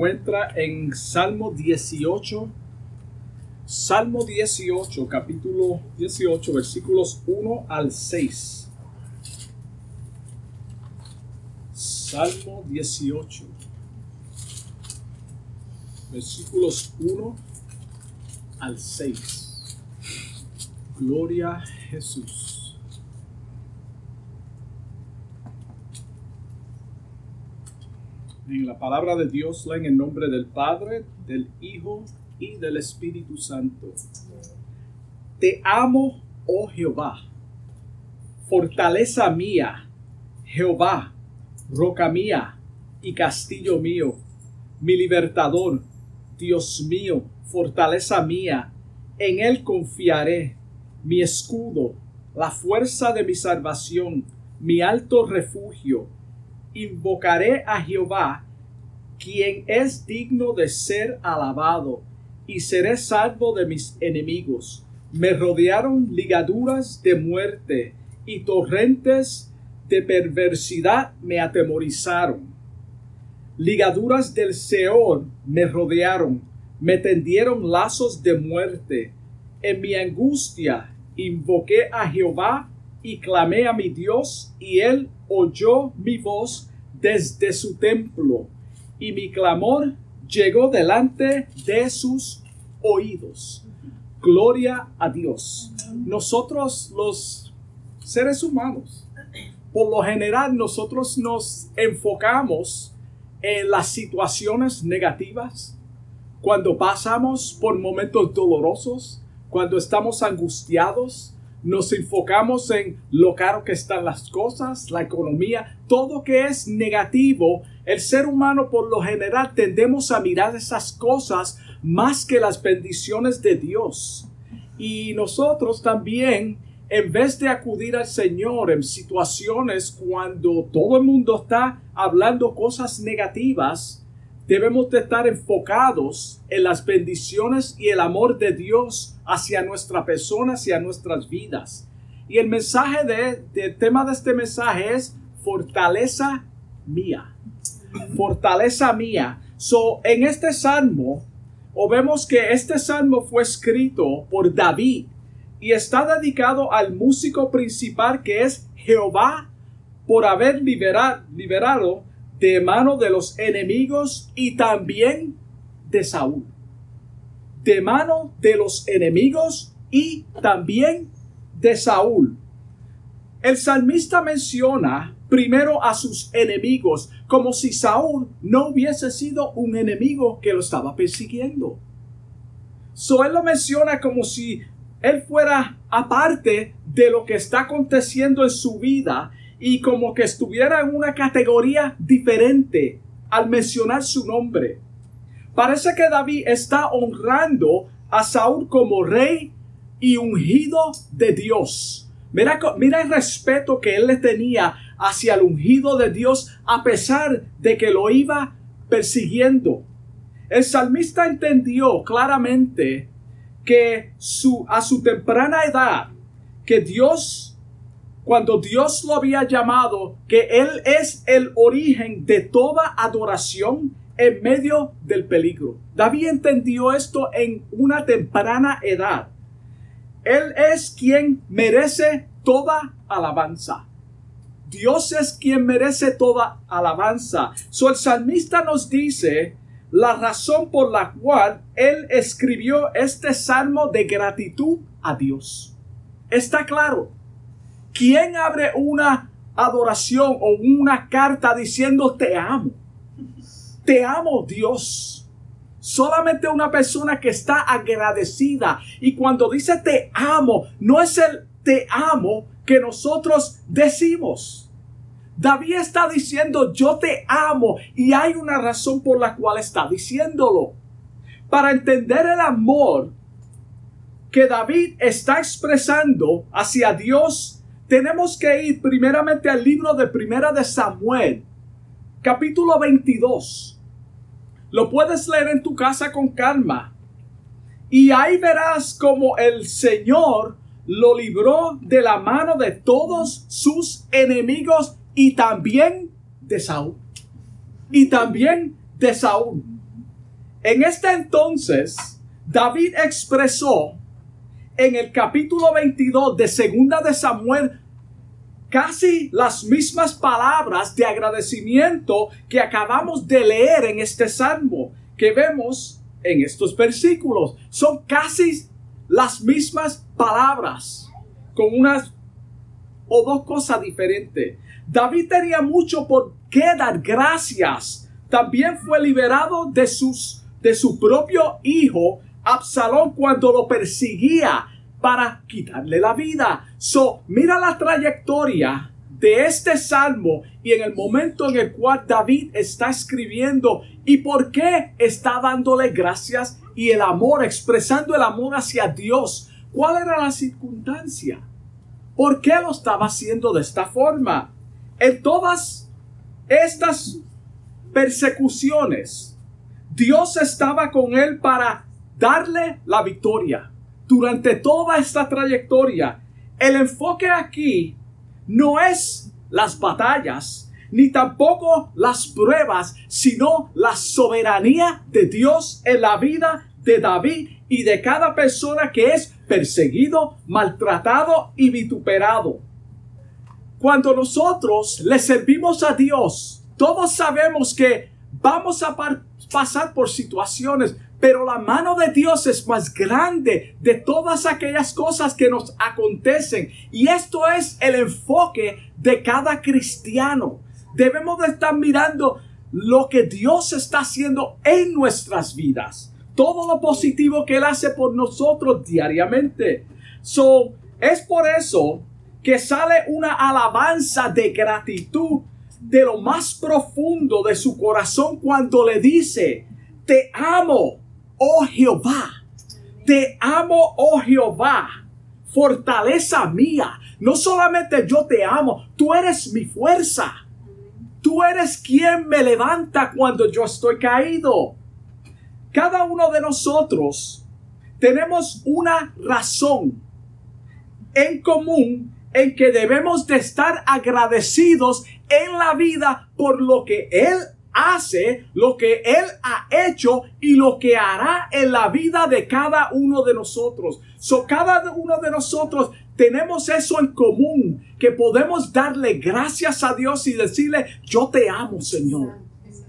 encuentra en Salmo 18. Salmo 18, capítulo 18, versículos 1 al 6. Salmo 18, versículos 1 al 6. Gloria a Jesús. En la palabra de Dios en nombre del Padre, del Hijo y del Espíritu Santo. Te amo, oh Jehová, fortaleza mía, Jehová, roca mía y castillo mío, mi libertador, Dios mío, fortaleza mía, en él confiaré, mi escudo, la fuerza de mi salvación, mi alto refugio invocaré a Jehová, quien es digno de ser alabado, y seré salvo de mis enemigos. Me rodearon ligaduras de muerte, y torrentes de perversidad me atemorizaron. Ligaduras del Seol me rodearon, me tendieron lazos de muerte. En mi angustia invoqué a Jehová y clamé a mi Dios, y él oyó mi voz desde su templo, y mi clamor llegó delante de sus oídos. Gloria a Dios. Nosotros los seres humanos, por lo general nosotros nos enfocamos en las situaciones negativas, cuando pasamos por momentos dolorosos, cuando estamos angustiados, nos enfocamos en lo caro que están las cosas, la economía, todo que es negativo. El ser humano por lo general tendemos a mirar esas cosas más que las bendiciones de Dios. Y nosotros también, en vez de acudir al Señor en situaciones cuando todo el mundo está hablando cosas negativas, debemos de estar enfocados en las bendiciones y el amor de Dios hacia nuestra persona, hacia nuestras vidas. Y el mensaje de, tema de este mensaje es fortaleza mía. Fortaleza mía. So, en este salmo, o vemos que este salmo fue escrito por David y está dedicado al músico principal que es Jehová por haber liberado de mano de los enemigos y también de Saúl. De mano de los enemigos y también de Saúl. El salmista menciona primero a sus enemigos como si Saúl no hubiese sido un enemigo que lo estaba persiguiendo. So él lo menciona como si él fuera aparte de lo que está aconteciendo en su vida y como que estuviera en una categoría diferente al mencionar su nombre. Parece que David está honrando a Saúl como rey y ungido de Dios. Mira, el respeto que él le tenía hacia el ungido de Dios a pesar de que lo iba persiguiendo. El salmista entendió claramente que su, a su temprana edad, que Dios cuando Dios lo había llamado, que Él es el origen de toda adoración en medio del peligro. David entendió esto en una temprana edad. Él es quien merece toda alabanza. Dios es quien merece toda alabanza. So el salmista nos dice la razón por la cual él escribió este salmo de gratitud a Dios. Está claro. ¿Quién abre una adoración o una carta diciendo te amo? Te amo Dios. Solamente una persona que está agradecida. Y cuando dice te amo, no es el te amo que nosotros decimos. David está diciendo yo te amo y hay una razón por la cual está diciéndolo. Para entender el amor que David está expresando hacia Dios tenemos que ir primeramente al libro de Primera de Samuel, capítulo 22. Lo puedes leer en tu casa con calma. Y ahí verás como el Señor lo libró de la mano de todos sus enemigos y también de Saúl. Y también de Saúl. En este entonces, David expresó en el capítulo 22 de Segunda de Samuel casi las mismas palabras de agradecimiento que acabamos de leer en este salmo que vemos en estos versículos. Son casi las mismas palabras con unas o dos cosas diferentes. David tenía mucho por qué dar gracias. También fue liberado de, sus, de su propio hijo Absalón cuando lo perseguía para quitarle la vida. So, mira la trayectoria de este salmo y en el momento en el cual David está escribiendo y por qué está dándole gracias y el amor, expresando el amor hacia Dios. ¿Cuál era la circunstancia? ¿Por qué lo estaba haciendo de esta forma? En todas estas persecuciones, Dios estaba con él para darle la victoria. Durante toda esta trayectoria, el enfoque aquí no es las batallas, ni tampoco las pruebas, sino la soberanía de Dios en la vida de David y de cada persona que es perseguido, maltratado y vituperado. Cuando nosotros le servimos a Dios, todos sabemos que vamos a pasar por situaciones, pero la mano de Dios es más grande de todas aquellas cosas que nos acontecen. Y esto es el enfoque de cada cristiano. Debemos de estar mirando lo que Dios está haciendo en nuestras vidas todo lo positivo que Él hace por nosotros diariamente. So, es por eso que sale una alabanza de gratitud de lo más profundo de su corazón cuando le dice, te amo, oh Jehová, te amo, oh Jehová, fortaleza mía. No solamente yo te amo, tú eres mi fuerza. Tú eres quien me levanta cuando yo estoy caído. Cada uno de nosotros tenemos una razón en común en que debemos de estar agradecidos en la vida por lo que Él hace, lo que Él ha hecho y lo que hará en la vida de cada uno de nosotros. So, cada uno de nosotros tenemos eso en común, que podemos darle gracias a Dios y decirle, yo te amo, Señor.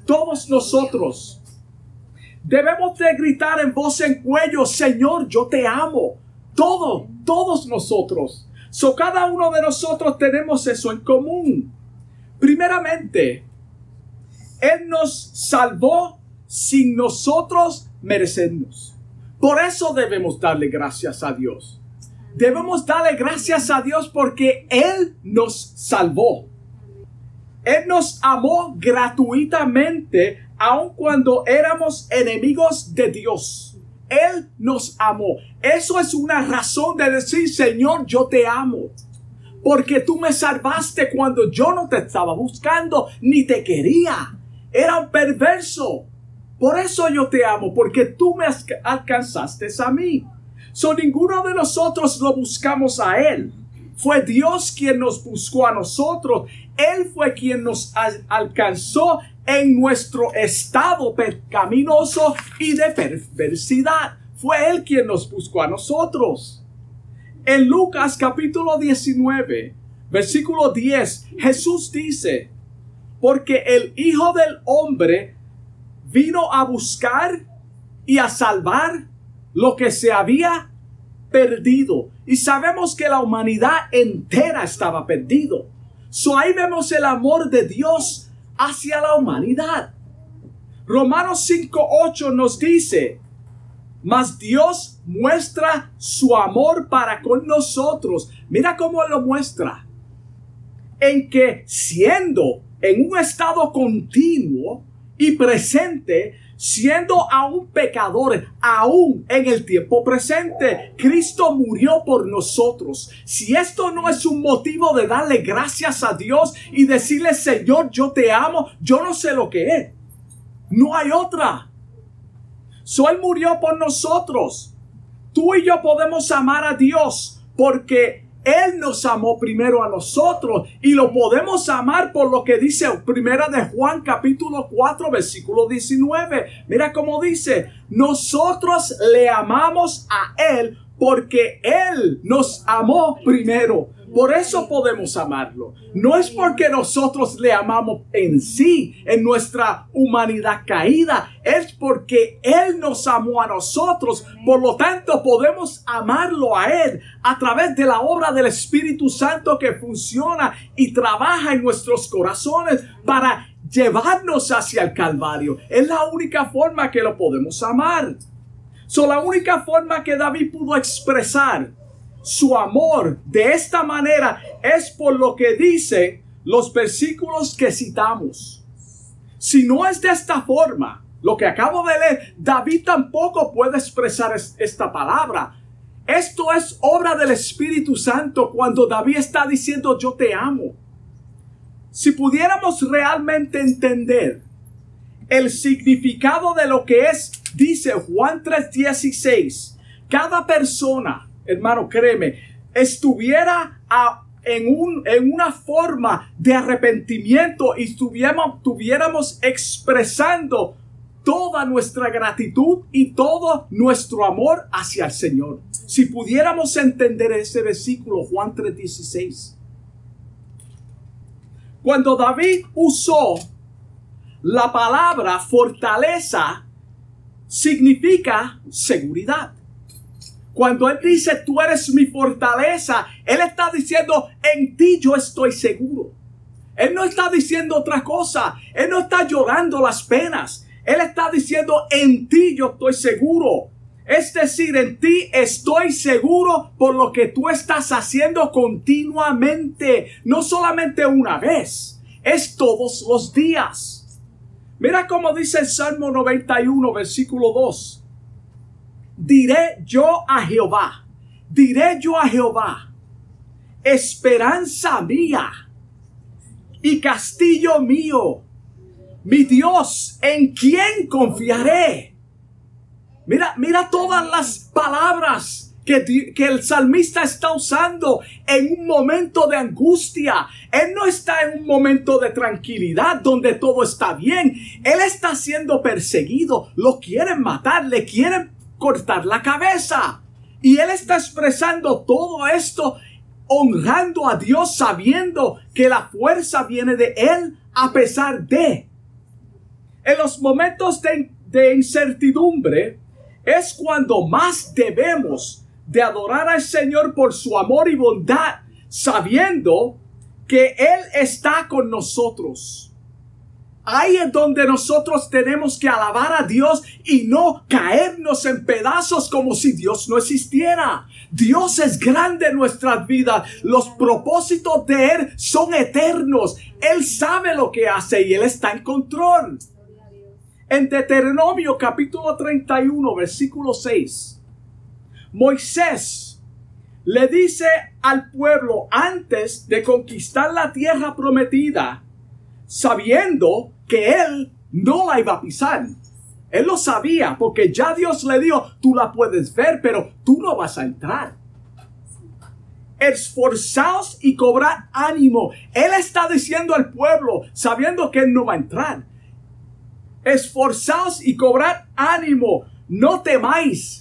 Todos nosotros Debemos de gritar en voz en cuello, Señor, yo te amo. Todos, todos nosotros. So cada uno de nosotros tenemos eso en común. Primeramente, Él nos salvó sin nosotros merecernos. Por eso debemos darle gracias a Dios. Debemos darle gracias a Dios porque Él nos salvó. Él nos amó gratuitamente aun cuando éramos enemigos de Dios. Él nos amó. Eso es una razón de decir, Señor, yo te amo. Porque tú me salvaste cuando yo no te estaba buscando ni te quería. Era perverso. Por eso yo te amo, porque tú me alcanzaste a mí. So ninguno de nosotros lo buscamos a Él. Fue Dios quien nos buscó a nosotros. Él fue quien nos alcanzó en nuestro estado pecaminoso y de perversidad. Fue Él quien nos buscó a nosotros. En Lucas capítulo 19, versículo 10, Jesús dice, porque el Hijo del Hombre vino a buscar y a salvar lo que se había perdido. Y sabemos que la humanidad entera estaba perdido. So ahí vemos el amor de Dios hacia la humanidad. Romanos 5.8 nos dice, mas Dios muestra su amor para con nosotros. Mira cómo lo muestra. En que siendo en un estado continuo y presente, siendo aún pecadores, aún en el tiempo presente, Cristo murió por nosotros. Si esto no es un motivo de darle gracias a Dios y decirle, Señor, yo te amo, yo no sé lo que es. No hay otra. So, murió por nosotros. Tú y yo podemos amar a Dios porque Él nos amó primero a nosotros y lo podemos amar por lo que dice primera de Juan capítulo 4 versículo 19. Mira cómo dice, nosotros le amamos a Él porque Él nos amó primero. Por eso podemos amarlo. No es porque nosotros le amamos en sí, en nuestra humanidad caída. Es porque Él nos amó a nosotros. Por lo tanto, podemos amarlo a Él a través de la obra del Espíritu Santo que funciona y trabaja en nuestros corazones para llevarnos hacia el Calvario. Es la única forma que lo podemos amar. So, la única forma que David pudo expresar su amor de esta manera es por lo que dicen los versículos que citamos. Si no es de esta forma, lo que acabo de leer, David tampoco puede expresar esta palabra. Esto es obra del Espíritu Santo cuando David está diciendo yo te amo. Si pudiéramos realmente entender el significado de lo que es, dice Juan 3:16, cada persona hermano, créeme, estuviera en, un, en una forma de arrepentimiento y estuviéramos, tuviéramos expresando toda nuestra gratitud y todo nuestro amor hacia el Señor. Si pudiéramos entender ese versículo, Juan 3:16. Cuando David usó la palabra fortaleza, significa seguridad. Cuando Él dice, tú eres mi fortaleza, Él está diciendo, en ti yo estoy seguro. Él no está diciendo otra cosa. Él no está llorando las penas. Él está diciendo, en ti yo estoy seguro. Es decir, en ti estoy seguro por lo que tú estás haciendo continuamente. No solamente una vez, es todos los días. Mira cómo dice el Salmo 91, versículo 2 diré yo a Jehová, diré yo a Jehová, esperanza mía y castillo mío, mi Dios, en quien confiaré. Mira, mira todas las palabras que, el salmista está usando en un momento de angustia. Él no está en un momento de tranquilidad donde todo está bien. Él está siendo perseguido. Lo quieren matar, le quieren cortar la cabeza. Y él está expresando todo esto honrando a Dios sabiendo que la fuerza viene de él a pesar de. En los momentos de incertidumbre es cuando más debemos de adorar al Señor por su amor y bondad, sabiendo que Él está con nosotros. Ahí es donde nosotros tenemos que alabar a Dios y no caernos en pedazos como si Dios no existiera. Dios es grande en nuestras vidas. Los propósitos de Él son eternos. Él sabe lo que hace y Él está en control. En Deuteronomio capítulo 31 versículo 6, Moisés le dice al pueblo antes de conquistar la tierra prometida, sabiendo que él no la iba a pisar. Él lo sabía porque ya Dios le dijo, tú la puedes ver, pero tú no vas a entrar. Esforzaos y cobrad ánimo. Él está diciendo al pueblo, sabiendo que él no va a entrar. Esforzaos y cobrad ánimo. No temáis,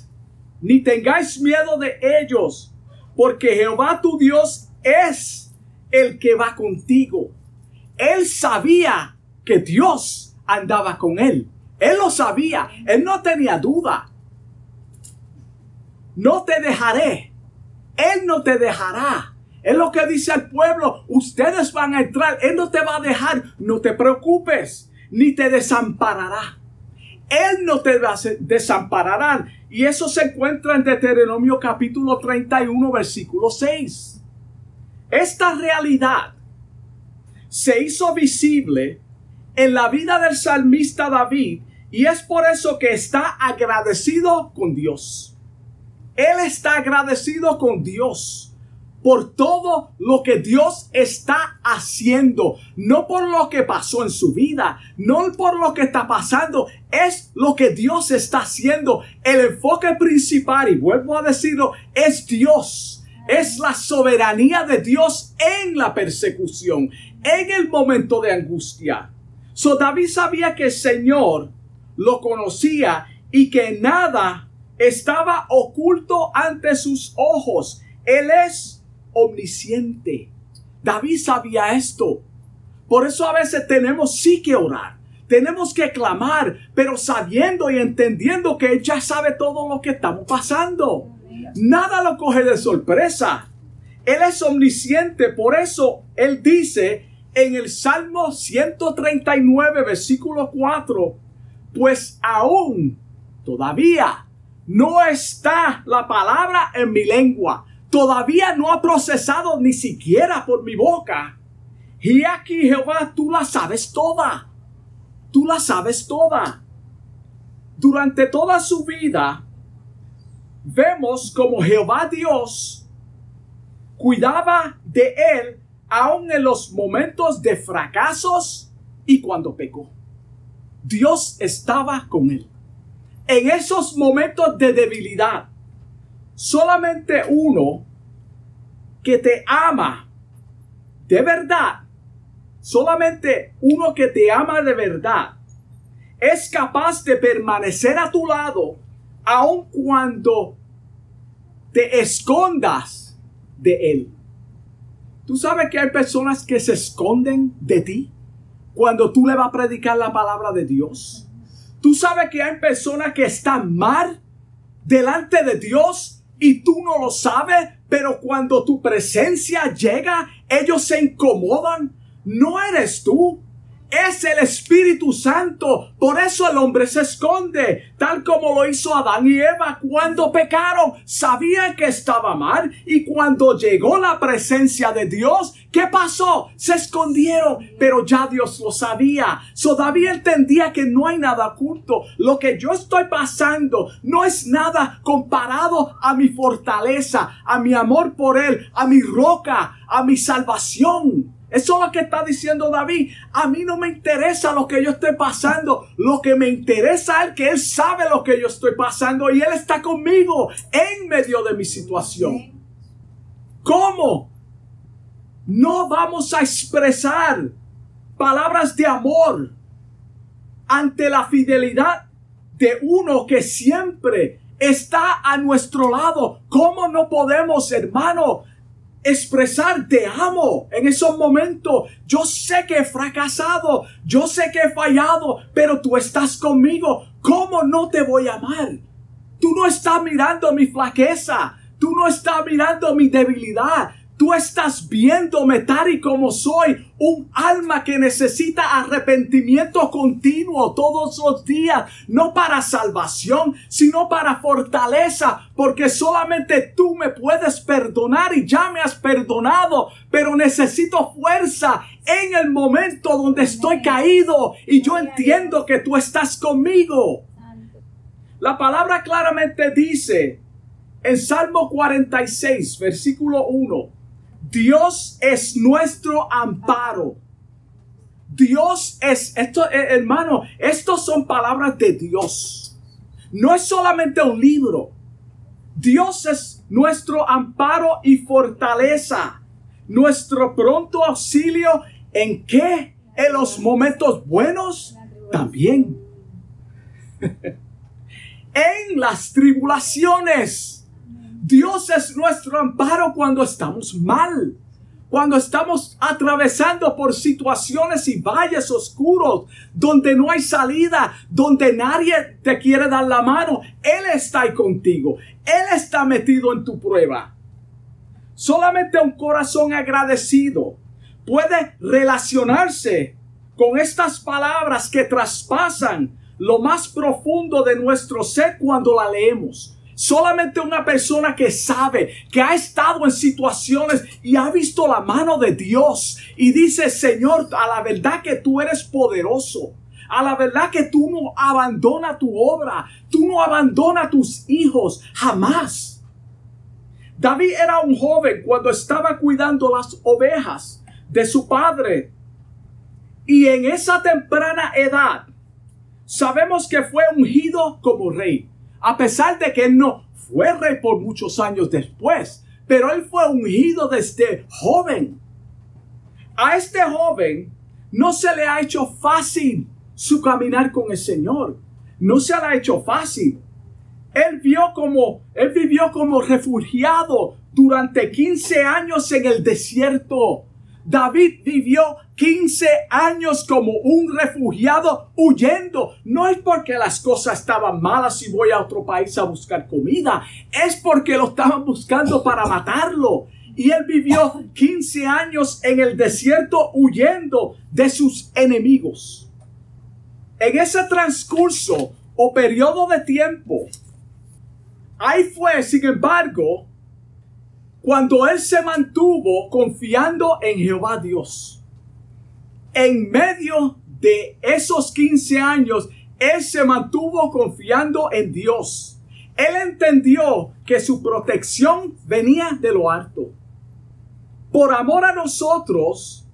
ni tengáis miedo de ellos, porque Jehová tu Dios es el que va contigo. Él sabía que Dios andaba con él. Él lo sabía. Él no tenía duda. No te dejaré. Él no te dejará. Es lo que dice al pueblo. Ustedes van a entrar. Él no te va a dejar. No te preocupes. Ni te desamparará. Él no te desamparará. Y eso se encuentra en Deuteronomio capítulo 31, versículo 6. Esta realidad se hizo visible en la vida del salmista David y es por eso que está agradecido con Dios. Él está agradecido con Dios por todo lo que Dios está haciendo, no por lo que pasó en su vida, no por lo que está pasando, es lo que Dios está haciendo. El enfoque principal, y vuelvo a decirlo, es Dios Es la soberanía de Dios en la persecución, en el momento de angustia. So David sabía que el Señor lo conocía y que nada estaba oculto ante sus ojos. Él es omnisciente. David sabía esto. Por eso a veces tenemos sí que orar. Tenemos que clamar, pero sabiendo y entendiendo que Él ya sabe todo lo que estamos pasando. Nada lo coge de sorpresa. Él es omnisciente, por eso Él dice en el Salmo 139, versículo 4, pues aún todavía no está la palabra en mi lengua, todavía no ha procesado ni siquiera por mi boca. Y aquí, Jehová, tú la sabes toda. Tú la sabes toda. Durante toda su vida, vemos como Jehová Dios cuidaba de él aún en los momentos de fracasos y cuando pecó. Dios estaba con él. En esos momentos de debilidad, solamente uno que te ama de verdad, solamente uno que te ama de verdad, es capaz de permanecer a tu lado aun cuando te escondas de él. Tú sabes que hay personas que se esconden de ti cuando tú le vas a predicar la palabra de Dios. Tú sabes que hay personas que están mal delante de Dios y tú no lo sabes, pero cuando tu presencia llega, ellos se incomodan. No eres tú, es el Espíritu Santo. Por eso el hombre se esconde, tal como lo hizo Adán y Eva cuando pecaron. Sabían que estaba mal y cuando llegó la presencia de Dios, ¿qué pasó? Se escondieron, pero ya Dios lo sabía. So entendía que no hay nada oculto. Lo que yo estoy pasando no es nada comparado a mi fortaleza, a mi amor por Él, a mi roca, a mi salvación. Eso es lo que está diciendo David. A mí no me interesa lo que yo estoy pasando. Lo que me interesa es que Él sabe lo que yo estoy pasando y Él está conmigo en medio de mi situación. ¿Cómo? No vamos a expresar palabras de amor ante la fidelidad de uno que siempre está a nuestro lado. ¿Cómo no podemos, hermano, expresar te amo en esos momentos. Yo sé que he fracasado, yo sé que he fallado, pero tú estás conmigo. ¿Cómo no te voy a amar? Tú no estás mirando mi flaqueza, tú no estás mirando mi debilidad, Tú estás viéndome tal y como soy, un alma que necesita arrepentimiento continuo todos los días, no para salvación, sino para fortaleza, porque solamente tú me puedes perdonar y ya me has perdonado, pero necesito fuerza en el momento donde estoy caído y yo entiendo que tú estás conmigo. La palabra claramente dice en Salmo 46, versículo 1, Dios es nuestro amparo. Dios es, esto, eh, hermano, estos son palabras de Dios. No es solamente un libro. Dios es nuestro amparo y fortaleza. Nuestro pronto auxilio en qué? En los momentos buenos también. en las tribulaciones Dios es nuestro amparo cuando estamos mal, cuando estamos atravesando por situaciones y valles oscuros, donde no hay salida, donde nadie te quiere dar la mano. Él está ahí contigo. Él está metido en tu prueba. Solamente un corazón agradecido puede relacionarse con estas palabras que traspasan lo más profundo de nuestro ser cuando la leemos. Solamente una persona que sabe, que ha estado en situaciones y ha visto la mano de Dios y dice, Señor, a la verdad que tú eres poderoso. A la verdad que tú no abandonas tu obra, tú no abandonas tus hijos, jamás. David era un joven cuando estaba cuidando las ovejas de su padre. Y en esa temprana edad, sabemos que fue ungido como rey a pesar de que él no fue rey por muchos años después, pero él fue ungido desde joven. A este joven no se le ha hecho fácil su caminar con el Señor. No se le ha hecho fácil. Él vio como, él vivió como refugiado durante 15 años en el desierto. David vivió 15 años como un refugiado huyendo. No es porque las cosas estaban malas y voy a otro país a buscar comida. Es porque lo estaban buscando para matarlo. Y él vivió 15 años en el desierto huyendo de sus enemigos. En ese transcurso o periodo de tiempo, ahí fue, sin embargo, cuando él se mantuvo confiando en Jehová Dios. En medio de esos 15 años, él se mantuvo confiando en Dios. Él entendió que su protección venía de lo alto. Por amor a nosotros,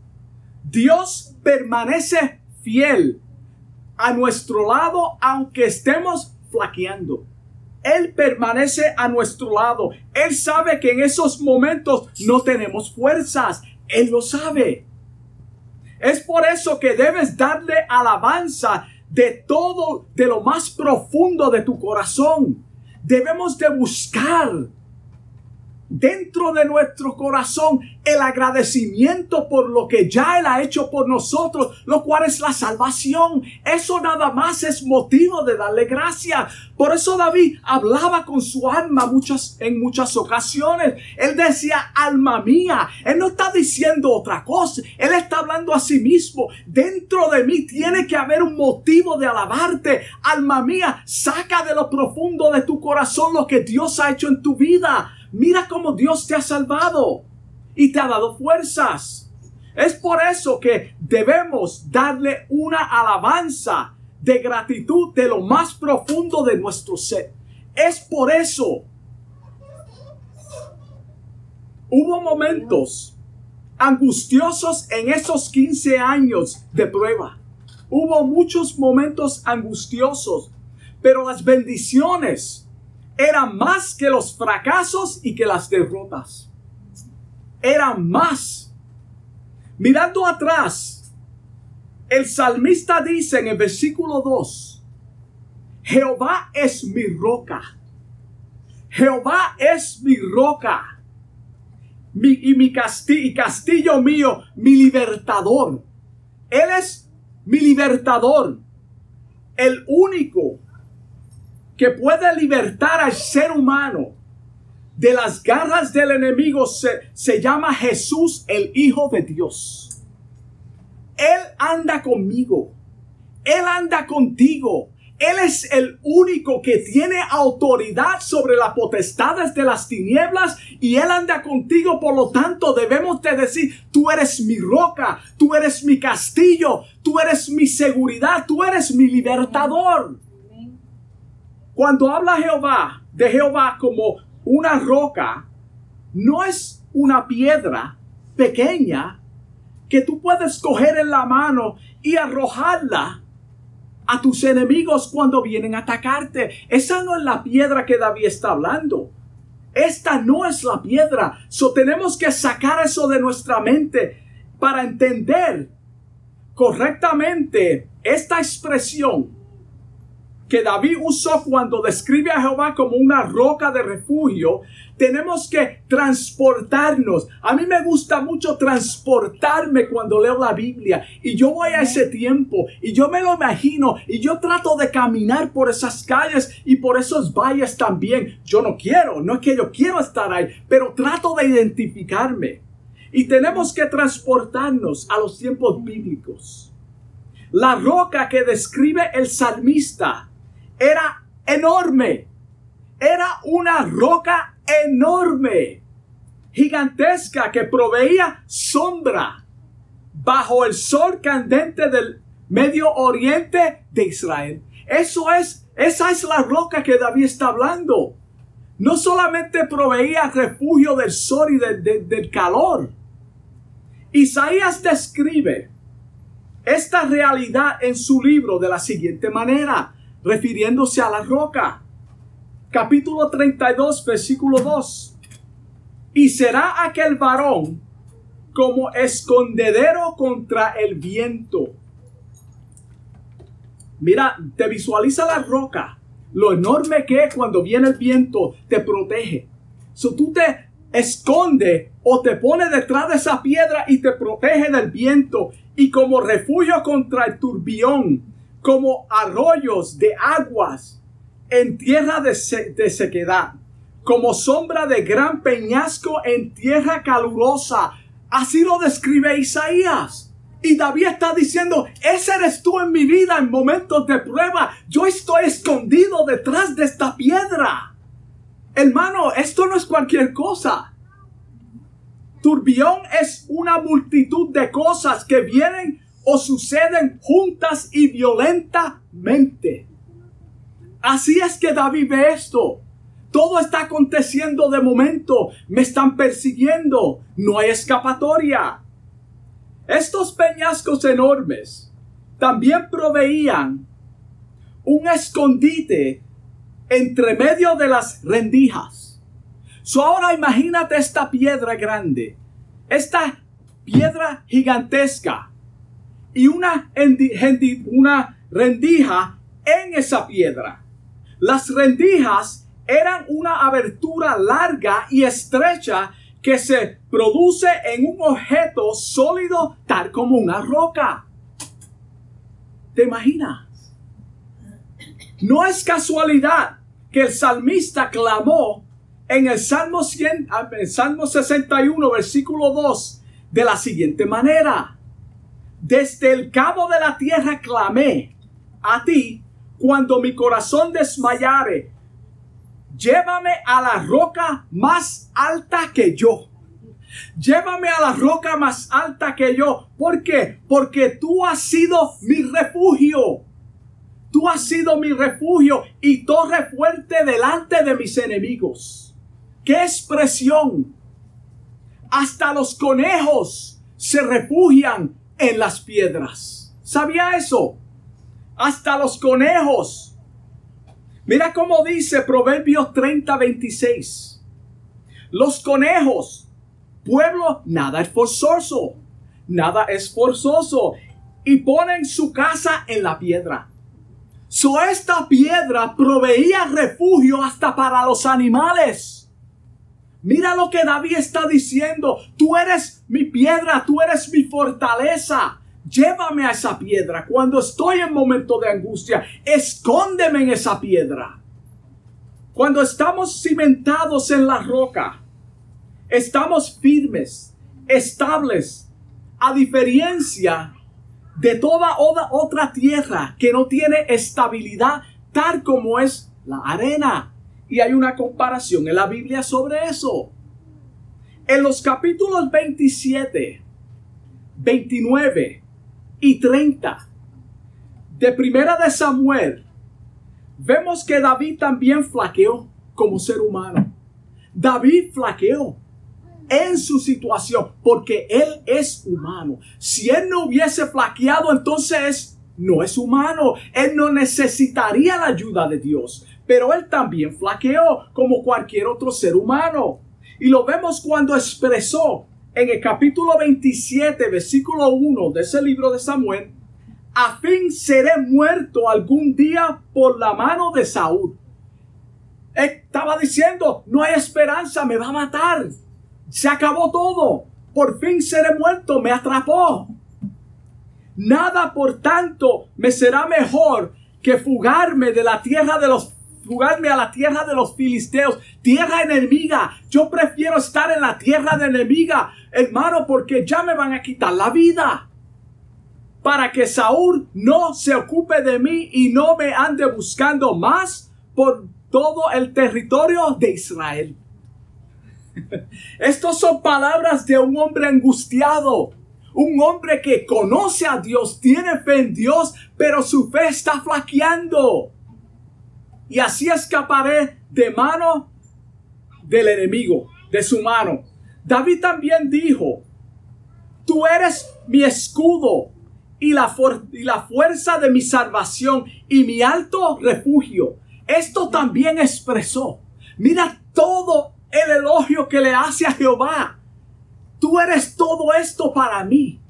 Dios permanece fiel a nuestro lado aunque estemos flaqueando. Él permanece a nuestro lado. Él sabe que en esos momentos no tenemos fuerzas. Él lo sabe. Es por eso que debes darle alabanza de todo, de lo más profundo de tu corazón. Debemos de buscar dentro de nuestro corazón el agradecimiento por lo que ya Él ha hecho por nosotros, lo cual es la salvación. Eso nada más es motivo de darle gracias. Por eso David hablaba con su alma muchas, en muchas ocasiones. Él decía, alma mía. Él no está diciendo otra cosa. Él está hablando a sí mismo. Dentro de mí tiene que haber un motivo de alabarte. Alma mía, saca de lo profundo de tu corazón lo que Dios ha hecho en tu vida. Mira cómo Dios te ha salvado y te ha dado fuerzas. Es por eso que debemos darle una alabanza de gratitud de lo más profundo de nuestro ser. Es por eso. Hubo momentos angustiosos en esos 15 años de prueba. Hubo muchos momentos angustiosos, pero las bendiciones era más que los fracasos y que las derrotas. Era más. Mirando atrás, el salmista dice en el versículo 2, Jehová es mi roca. Jehová es mi roca. y mi castillo, y castillo mío, mi libertador. Él es mi libertador. El único que puede libertar al ser humano de las garras del enemigo se, se llama Jesús el Hijo de Dios. Él anda conmigo. Él anda contigo. Él es el único que tiene autoridad sobre las potestades de las tinieblas y Él anda contigo. Por lo tanto, debemos de decir, tú eres mi roca, tú eres mi castillo, tú eres mi seguridad, tú eres mi libertador. Cuando habla Jehová de Jehová como una roca, no es una piedra pequeña que tú puedes coger en la mano y arrojarla a tus enemigos cuando vienen a atacarte. Esa no es la piedra que David está hablando. Esta no es la piedra. So tenemos que sacar eso de nuestra mente para entender correctamente esta expresión que David usó cuando describe a Jehová como una roca de refugio, tenemos que transportarnos. A mí me gusta mucho transportarme cuando leo la Biblia y yo voy a ese tiempo y yo me lo imagino y yo trato de caminar por esas calles y por esos valles también. Yo no quiero, no es que yo quiero estar ahí, pero trato de identificarme. Y tenemos que transportarnos a los tiempos bíblicos. La roca que describe el salmista era enorme. Era una roca enorme, gigantesca que proveía sombra bajo el sol candente del Medio Oriente de Israel. Eso es, esa es la roca que David está hablando. No solamente proveía refugio del sol y del calor. Isaías describe esta realidad en su libro de la siguiente manera refiriéndose a la roca. Capítulo 32, versículo 2. Y será aquel varón como escondedero contra el viento. Mira, te visualiza la roca, lo enorme que es cuando viene el viento, te protege. So tú te esconde o te pone detrás de esa piedra y te protege del viento y como refugio contra el turbión, como arroyos de aguas en tierra de, sequedad, como sombra de gran peñasco en tierra calurosa. Así lo describe Isaías. Y David está diciendo, ese eres tú en mi vida en momentos de prueba. Yo estoy escondido detrás de esta piedra. Hermano, esto no es cualquier cosa. Turbión es una multitud de cosas que vienen o suceden juntas y violentamente. Así es que David ve esto. Todo está aconteciendo de momento. Me están persiguiendo. No hay escapatoria. Estos peñascos enormes también proveían un escondite entre medio de las rendijas. So ahora imagínate esta piedra grande, esta piedra gigantesca y una, rendija en esa piedra. Las rendijas eran una abertura larga y estrecha que se produce en un objeto sólido tal como una roca. ¿Te imaginas? No es casualidad que el salmista clamó en el Salmo, 100, el Salmo 61, versículo 2, de la siguiente manera. Desde el cabo de la tierra clamé a ti cuando mi corazón desmayare llévame a la roca más alta que yo. Llévame a la roca más alta que yo. ¿Por qué? Porque tú has sido mi refugio. Tú has sido mi refugio y torre fuerte delante de mis enemigos. ¡Qué expresión! Hasta los conejos se refugian en las piedras. ¿Sabía eso? Hasta los conejos Mira cómo dice Proverbios 30, 26. Los conejos, pueblo, nada es forzoso, nada es forzoso, y ponen su casa en la piedra. So esta piedra proveía refugio hasta para los animales. Mira lo que David está diciendo. Tú eres mi piedra, tú eres mi fortaleza. Llévame a esa piedra cuando estoy en momento de angustia. Escóndeme en esa piedra. Cuando estamos cimentados en la roca, estamos firmes, estables, a diferencia de toda otra tierra que no tiene estabilidad tal como es la arena. Y hay una comparación en la Biblia sobre eso. En los capítulos 27, 29 y 30 de Primera de Samuel, vemos que David también flaqueó como ser humano. David flaqueó en su situación porque él es humano. Si él no hubiese flaqueado, entonces no es humano. Él no necesitaría la ayuda de Dios. Pero él también flaqueó como cualquier otro ser humano. Y lo vemos cuando expresó en el capítulo 27, versículo 1 de ese libro de Samuel, a fin seré muerto algún día por la mano de Saúl. Estaba diciendo, no hay esperanza, me va a matar. Se acabó todo. Por fin seré muerto, me atrapó. Nada, por tanto, me será mejor que fugarme de la tierra de los fugarme a la tierra de los filisteos, tierra enemiga. Yo prefiero estar en la tierra de enemiga, hermano, porque ya me van a quitar la vida. Para que Saúl no se ocupe de mí y no me ande buscando más por todo el territorio de Israel. Estas son palabras de un hombre angustiado. Un hombre que conoce a Dios, tiene fe en Dios, pero su fe está flaqueando y así escaparé de mano del enemigo, de su mano. David también dijo, tú eres mi escudo y la, y la fuerza de mi salvación y mi alto refugio. Esto también expresó. Mira todo el elogio que le hace a Jehová. Tú eres todo esto para mí.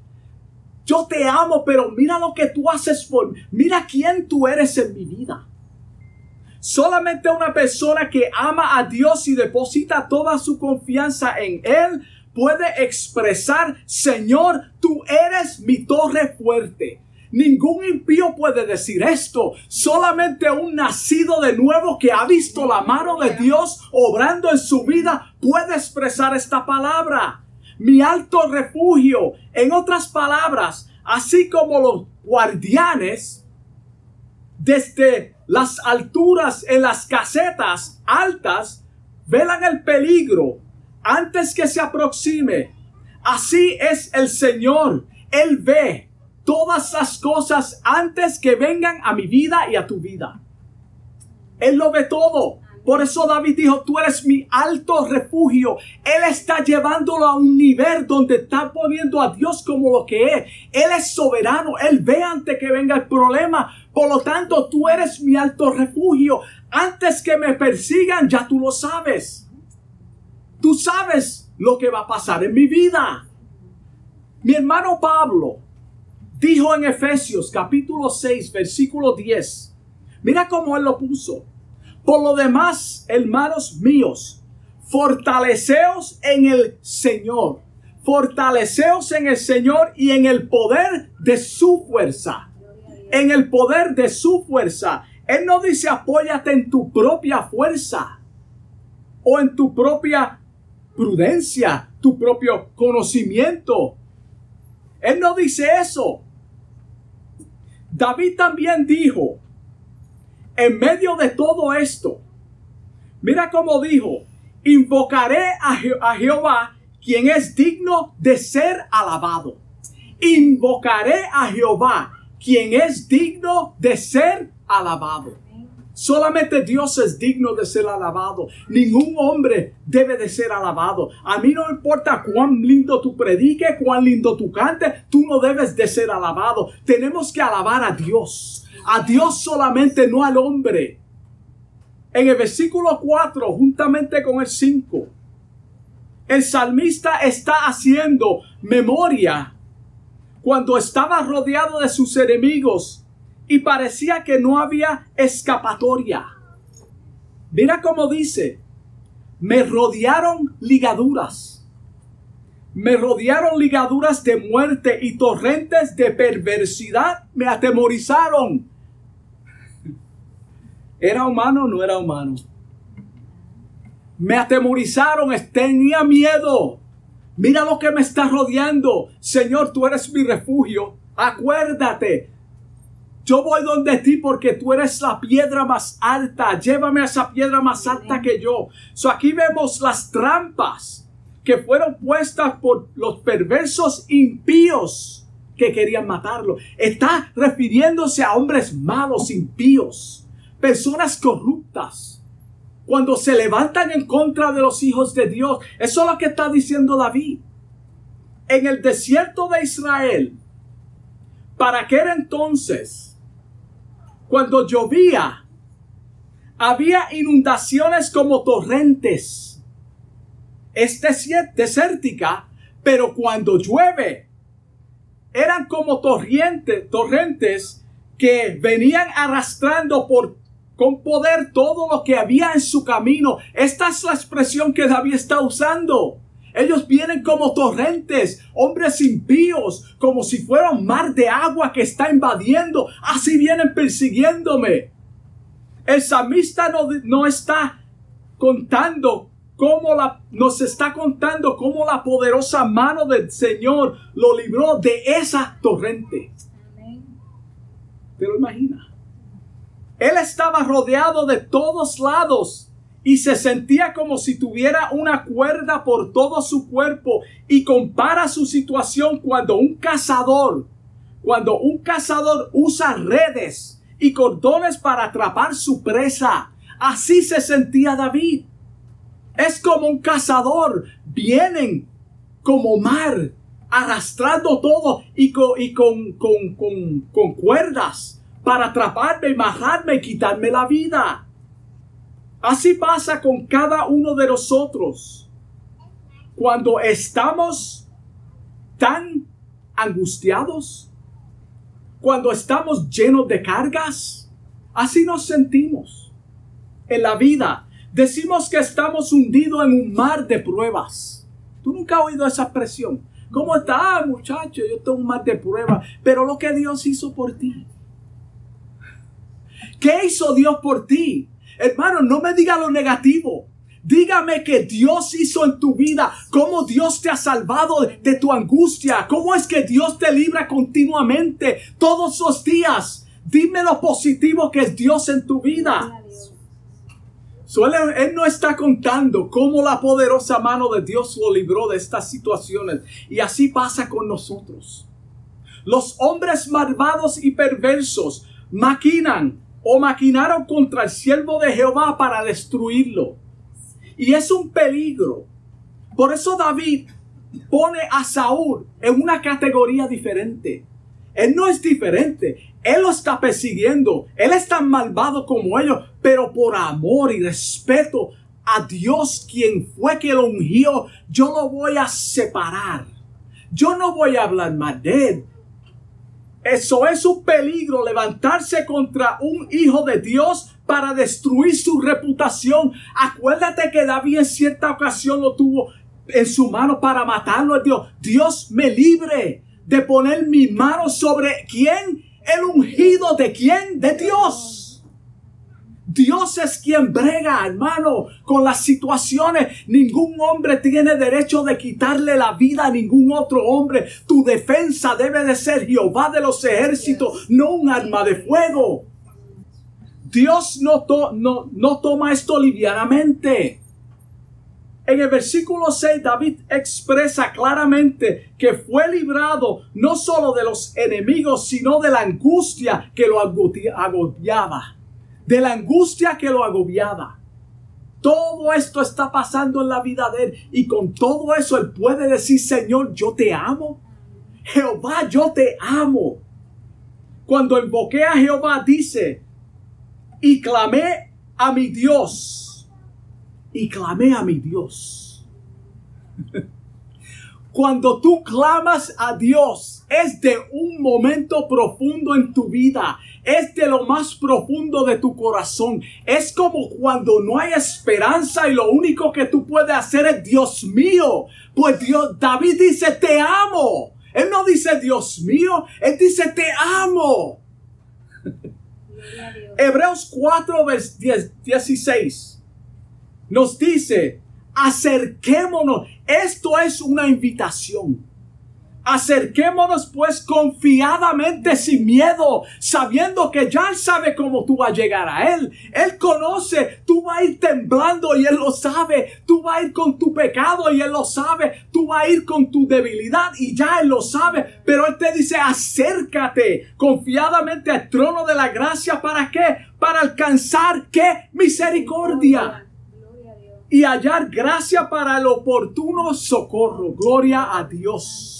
Yo te amo, pero mira lo que tú haces por mí. Mira quién tú eres en mi vida. Solamente una persona que ama a Dios y deposita toda su confianza en Él puede expresar, Señor, tú eres mi torre fuerte. Ningún impío puede decir esto. Solamente un nacido de nuevo que ha visto la mano de Dios obrando en su vida puede expresar esta palabra. Mi alto refugio. En otras palabras, así como los guardianes desde las alturas en las casetas altas velan el peligro antes que se aproxime. Así es el Señor. Él ve todas las cosas antes que vengan a mi vida y a tu vida. Él lo ve todo. Por eso David dijo, tú eres mi alto refugio. Él está llevándolo a un nivel donde está poniendo a Dios como lo que es. Él es soberano. Él ve antes que venga el problema. Por lo tanto, tú eres mi alto refugio. Antes que me persigan, ya tú lo sabes. Tú sabes lo que va a pasar en mi vida. Mi hermano Pablo dijo en Efesios capítulo 6, versículo 10. Mira cómo él lo puso. Por lo demás, hermanos míos, fortaleceos en el Señor. Fortaleceos en el Señor y en el poder de su fuerza. En el poder de su fuerza. Él no dice apóyate en tu propia fuerza o en tu propia prudencia, tu propio conocimiento. Él no dice eso. David también dijo, en medio de todo esto, mira cómo dijo, invocaré a, Jehová, quien es digno de ser alabado. Invocaré a Jehová, quien es digno de ser alabado. Solamente Dios es digno de ser alabado. Ningún hombre debe de ser alabado. A mí no importa cuán lindo tú prediques, cuán lindo tú cantes, tú no debes de ser alabado. Tenemos que alabar a Dios. A Dios solamente, no al hombre. En el versículo 4, juntamente con el 5, el salmista está haciendo memoria cuando estaba rodeado de sus enemigos y parecía que no había escapatoria. Mira cómo dice, me rodearon ligaduras. Me rodearon ligaduras de muerte y torrentes de perversidad me atemorizaron. ¿Era humano o no era humano? Me atemorizaron, tenía miedo. Mira lo que me está rodeando. Señor, tú eres mi refugio. Acuérdate, yo voy donde ti porque tú eres la piedra más alta. Llévame a esa piedra más alta que yo. So aquí vemos las trampas que fueron puestas por los perversos impíos que querían matarlo. Está refiriéndose a hombres malos, impíos, personas corruptas. Cuando se levantan en contra de los hijos de Dios. Eso es lo que está diciendo David. En el desierto de Israel, para aquel entonces, cuando llovía, había inundaciones como torrentes. Es desértica, pero cuando llueve, eran como torrentes, torrentes que venían arrastrando por con poder todo lo que había en su camino. Esta es la expresión que David está usando. Ellos vienen como torrentes, hombres impíos, como si fuera un mar de agua que está invadiendo. Así vienen persiguiéndome. El samista no, no está contando cómo la, nos está contando cómo la poderosa mano del Señor lo libró de esa torrente. ¿Te lo imaginas? Él estaba rodeado de todos lados y se sentía como si tuviera una cuerda por todo su cuerpo y compara su situación cuando un cazador, cuando un cazador usa redes y cordones para atrapar su presa. Así se sentía David. Es como un cazador. Vienen como mar, arrastrando todo y con, y con, con, con cuerdas para atraparme, majarme y quitarme la vida. Así pasa con cada uno de nosotros. Cuando estamos tan angustiados, cuando estamos llenos de cargas, así nos sentimos en la vida. Decimos que estamos hundidos en un mar de pruebas. ¿Tú nunca has oído esa expresión? ¿Cómo estás, muchacho? Yo tengo un mar de pruebas. Pero lo que Dios hizo por ti. ¿Qué hizo Dios por ti? Hermano, no me diga lo negativo. Dígame que Dios hizo en tu vida, cómo Dios te ha salvado de, tu angustia, cómo es que Dios te libra continuamente todos los días. Dime lo positivo que es Dios en tu vida. él no está contando cómo la poderosa mano de Dios lo libró de estas situaciones. Y así pasa con nosotros. Los hombres malvados y perversos maquinan o maquinaron contra el siervo de Jehová para destruirlo. Y es un peligro. Por eso David pone a Saúl en una categoría diferente. Él no es diferente. Él lo está persiguiendo. Él es tan malvado como ellos. Pero por amor y respeto a Dios, quien fue que lo ungió, yo lo voy a separar. Yo no voy a hablar más de él. Eso es un peligro, levantarse contra un hijo de Dios para destruir su reputación. Acuérdate que David en cierta ocasión lo tuvo en su mano para matarlo a Dios. Dios me libre de poner mi mano sobre quién? El ungido de quién? De Dios. Dios es quien brega, hermano, con las situaciones. Ningún hombre tiene derecho de quitarle la vida a ningún otro hombre. Tu defensa debe de ser Jehová de los ejércitos, no un arma de fuego. Dios no, no, no toma esto livianamente. En el versículo 6 David expresa claramente que fue librado no solo de los enemigos, sino de la angustia que lo agobiaba de la angustia que lo agobiaba. Todo esto está pasando en la vida de él y con todo eso él puede decir, Señor, yo te amo. Jehová, yo te amo. Cuando invoqué a Jehová, dice, y clamé a mi Dios. Y clamé a mi Dios. Cuando tú clamas a Dios, es de un momento profundo en tu vida es de lo más profundo de tu corazón. Es como cuando no hay esperanza y lo único que tú puedes hacer es Dios mío. Pues Dios, David dice, te amo. Él no dice Dios mío, él dice te amo. Hebreos 4, 16 nos dice, acerquémonos. Esto es una invitación. Acerquémonos pues confiadamente sin miedo, sabiendo que ya Él sabe cómo tú vas a llegar a Él. Él conoce, tú vas a ir temblando y Él lo sabe. Tú vas a ir con tu pecado y Él lo sabe. Tú vas a ir con tu debilidad y ya Él lo sabe. Pero Él te dice, acércate confiadamente al trono de la gracia. ¿Para qué? Para alcanzar qué? Misericordia y hallar gracia para el oportuno socorro. Gloria a Dios.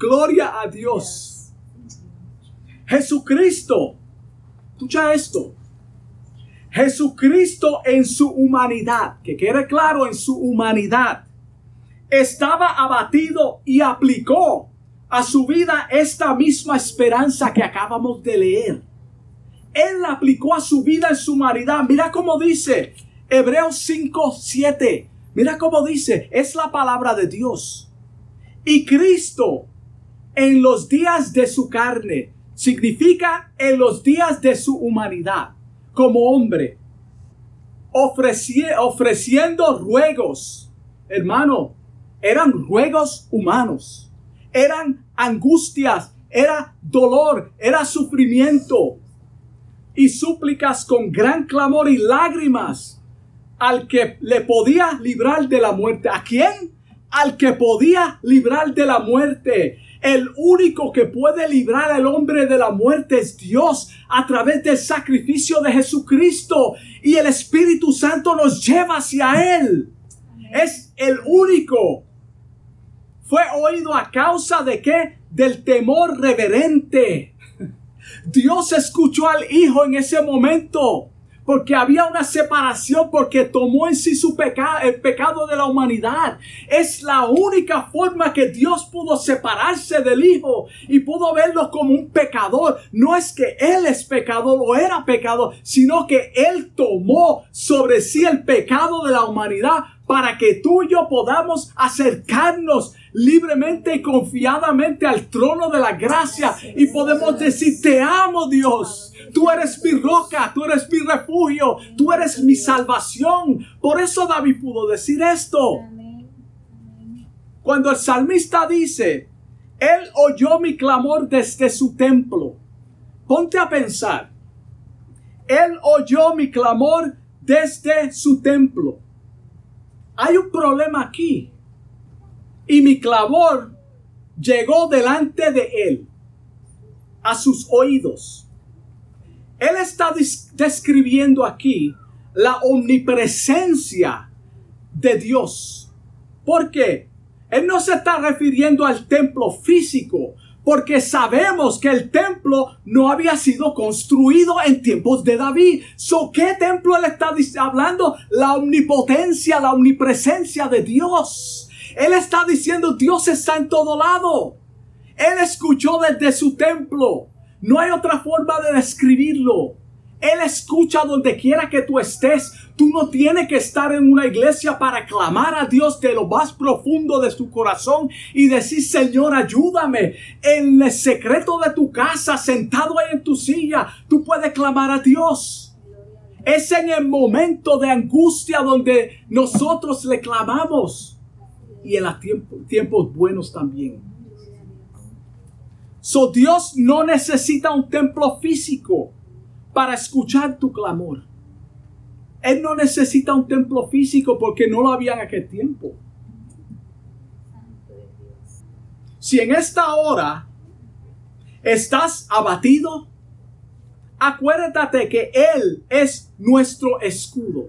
Gloria a Dios. Jesucristo, escucha esto. Jesucristo en su humanidad, que quede claro en su humanidad, estaba abatido y aplicó a su vida esta misma esperanza que acabamos de leer. Él la aplicó a su vida en su humanidad. Mira cómo dice Hebreos 5, 7. Mira cómo dice, es la palabra de Dios. Y Cristo en los días de su carne significa en los días de su humanidad como hombre, ofreciendo ruegos. Hermano, eran ruegos humanos, eran angustias, era dolor, era sufrimiento y súplicas con gran clamor y lágrimas al que le podía librar de la muerte. ¿A quién? Al que podía librar de la muerte. El único que puede librar al hombre de la muerte es Dios a través del sacrificio de Jesucristo. Y el Espíritu Santo nos lleva hacia Él. Es el único. Fue oído a causa de qué? Del temor reverente. Dios escuchó al Hijo en ese momento porque había una separación, porque tomó en sí su pecado, el pecado de la humanidad. Es la única forma que Dios pudo separarse del Hijo y pudo verlo como un pecador. No es que Él es pecador o era pecador, sino que Él tomó sobre sí el pecado de la humanidad para que tú y yo podamos acercarnos libremente y confiadamente al trono de la gracia y podemos decir, te amo Dios, tú eres mi roca, tú eres mi refugio, tú eres mi salvación. Por eso David pudo decir esto. Cuando el salmista dice, Él oyó mi clamor desde su templo, ponte a pensar, Él oyó mi clamor desde su templo hay un problema aquí. Y mi clamor llegó delante de él, a sus oídos. Él está describiendo aquí la omnipresencia de Dios. ¿Por qué? Él no se está refiriendo al templo físico, porque sabemos que el templo no había sido construido en tiempos de David. So, ¿Qué templo él está hablando? La omnipotencia, la omnipresencia de Dios. Él está diciendo Dios está en todo lado. Él escuchó desde su templo. No hay otra forma de describirlo. Él escucha donde quiera que tú estés. Tú no tienes que estar en una iglesia para clamar a Dios de lo más profundo de tu corazón y decir, Señor, ayúdame. En el secreto de tu casa, sentado ahí en tu silla, tú puedes clamar a Dios. Es en el momento de angustia donde nosotros le clamamos. Y en los tiempos buenos también. So Dios no necesita un templo físico para escuchar tu clamor. Él no necesita un templo físico porque no lo había en aquel tiempo. Si en esta hora estás abatido, acuérdate que Él es nuestro escudo.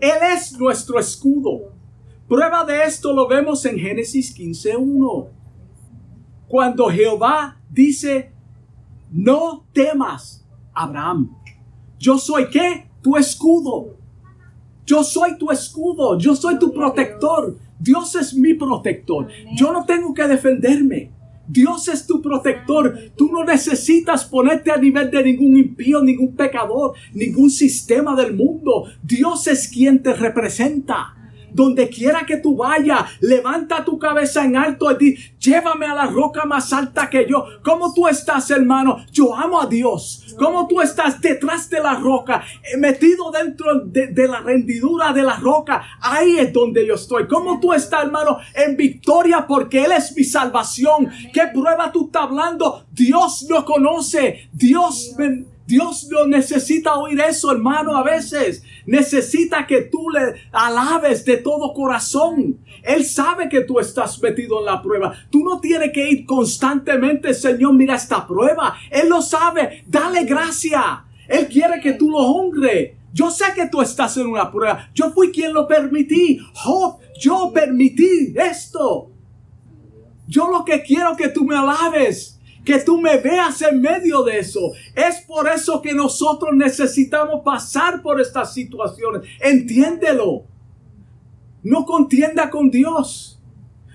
Él es nuestro escudo. Prueba de esto lo vemos en Génesis 15.1. Cuando Jehová dice, no temas, Abraham. Yo soy qué? Tu escudo. Yo soy tu escudo. Yo soy tu protector. Dios es mi protector. Yo no tengo que defenderme. Dios es tu protector. Tú no necesitas ponerte a nivel de ningún impío, ningún pecador, ningún sistema del mundo. Dios es quien te representa. Donde quiera que tú vayas, levanta tu cabeza en alto y di, llévame a la roca más alta que yo. ¿Cómo tú estás, hermano? Yo amo a Dios. ¿Cómo tú estás detrás de la roca, eh, metido dentro de, la rendidura de la roca? Ahí es donde yo estoy. ¿Cómo tú estás, hermano? En victoria porque Él es mi salvación. ¿Qué prueba tú estás hablando? Dios lo conoce. Dios... Dios no necesita oír eso, hermano, a veces. Necesita que tú le alabes de todo corazón. Él sabe que tú estás metido en la prueba. Tú no tienes que ir constantemente, Señor, mira esta prueba. Él lo sabe. Dale gracia. Él quiere que tú lo honre. Yo sé que tú estás en una prueba. Yo fui quien lo permití. yo permití esto. Yo lo que quiero que tú me alabes que tú me veas en medio de eso. Es por eso que nosotros necesitamos pasar por estas situaciones. Entiéndelo. No contienda con Dios.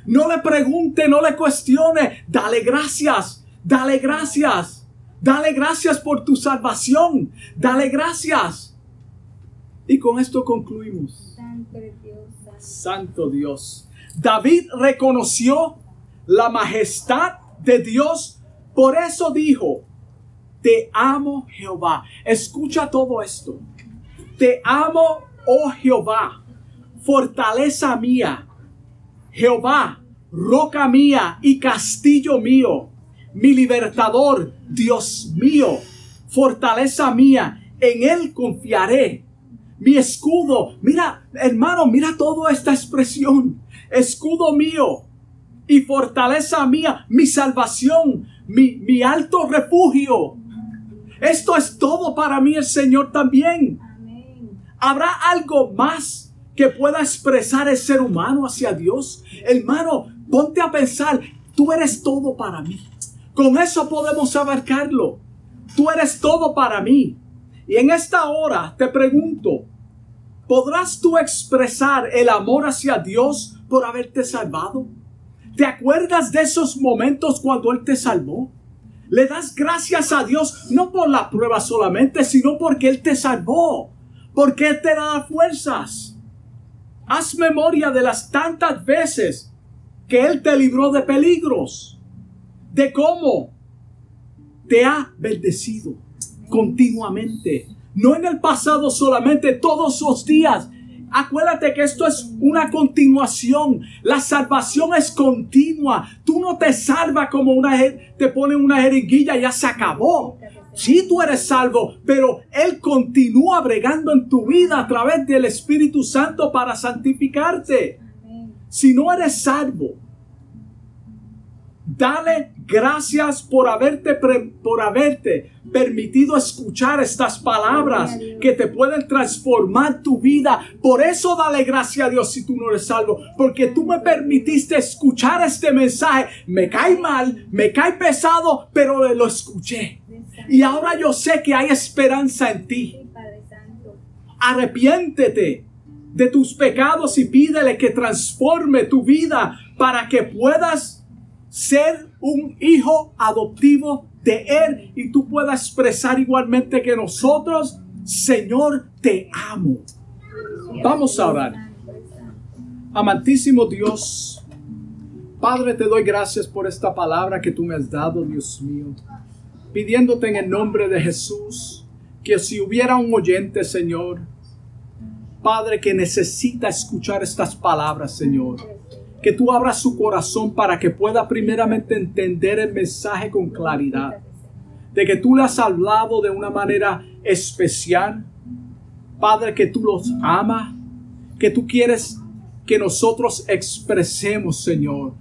No le pregunte, no le cuestione. Dale gracias. Dale gracias. Dale gracias por tu salvación. Dale gracias. Y con esto concluimos. Santo Dios. Santo Dios. David reconoció la majestad de Dios por eso dijo, te amo Jehová. Escucha todo esto. Te amo, oh Jehová, fortaleza mía. Jehová, roca mía y castillo mío, mi libertador, Dios mío, fortaleza mía, en él confiaré. Mi escudo, mira, hermano, mira toda esta expresión. Escudo mío y fortaleza mía, mi salvación, mi, alto refugio. Esto es todo para mí el Señor también. ¿Habrá algo más que pueda expresar el ser humano hacia Dios? Hermano, ponte a pensar, tú eres todo para mí. Con eso podemos abarcarlo. Tú eres todo para mí. Y en esta hora te pregunto, ¿podrás tú expresar el amor hacia Dios por haberte salvado? ¿Te acuerdas de esos momentos cuando Él te salvó? Le das gracias a Dios no por la prueba solamente, sino porque Él te salvó, porque Él te da fuerzas. Haz memoria de las tantas veces que Él te libró de peligros, de cómo te ha bendecido continuamente, no en el pasado solamente, todos los días. Acuérdate que esto es una continuación. La salvación es continua. Tú no te salvas como una te pone una jeringuilla y ya se acabó. Sí, tú eres salvo, pero Él continúa bregando en tu vida a través del Espíritu Santo para santificarte. Si no eres salvo, dale gracias por haberte, por haberte permitido escuchar estas palabras que te pueden transformar tu vida. Por eso dale gracias a Dios si tú no eres salvo, porque tú me permitiste escuchar este mensaje. Me cae mal, me cae pesado, pero lo escuché. Y ahora yo sé que hay esperanza en ti. Arrepiéntete de tus pecados y pídele que transforme tu vida para que puedas ser un hijo adoptivo de Él y tú puedas expresar igualmente que nosotros, Señor, te amo. Vamos a orar. Amantísimo Dios, Padre, te doy gracias por esta palabra que tú me has dado, Dios mío pidiéndote en el nombre de Jesús que si hubiera un oyente, Señor, Padre, que necesita escuchar estas palabras, Señor, que tú abras su corazón para que pueda primeramente entender el mensaje con claridad, de que tú le has hablado de una manera especial, Padre, que tú los amas, que tú quieres que nosotros expresemos, Señor,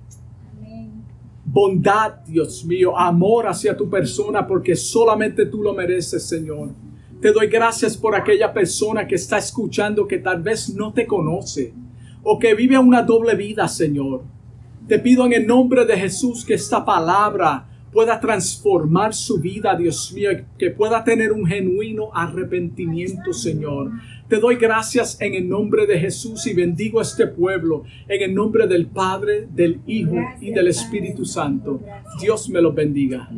bondad, Dios mío, amor hacia tu persona, porque solamente tú lo mereces, Señor. Te doy gracias por aquella persona que está escuchando que tal vez no te conoce o que vive una doble vida, Señor. Te pido en el nombre de Jesús que esta palabra pueda transformar su vida, Dios mío, que pueda tener un genuino arrepentimiento, Señor. Te doy gracias en el nombre de Jesús y bendigo a este pueblo en el nombre del Padre, del Hijo y del Espíritu Santo. Dios me los bendiga.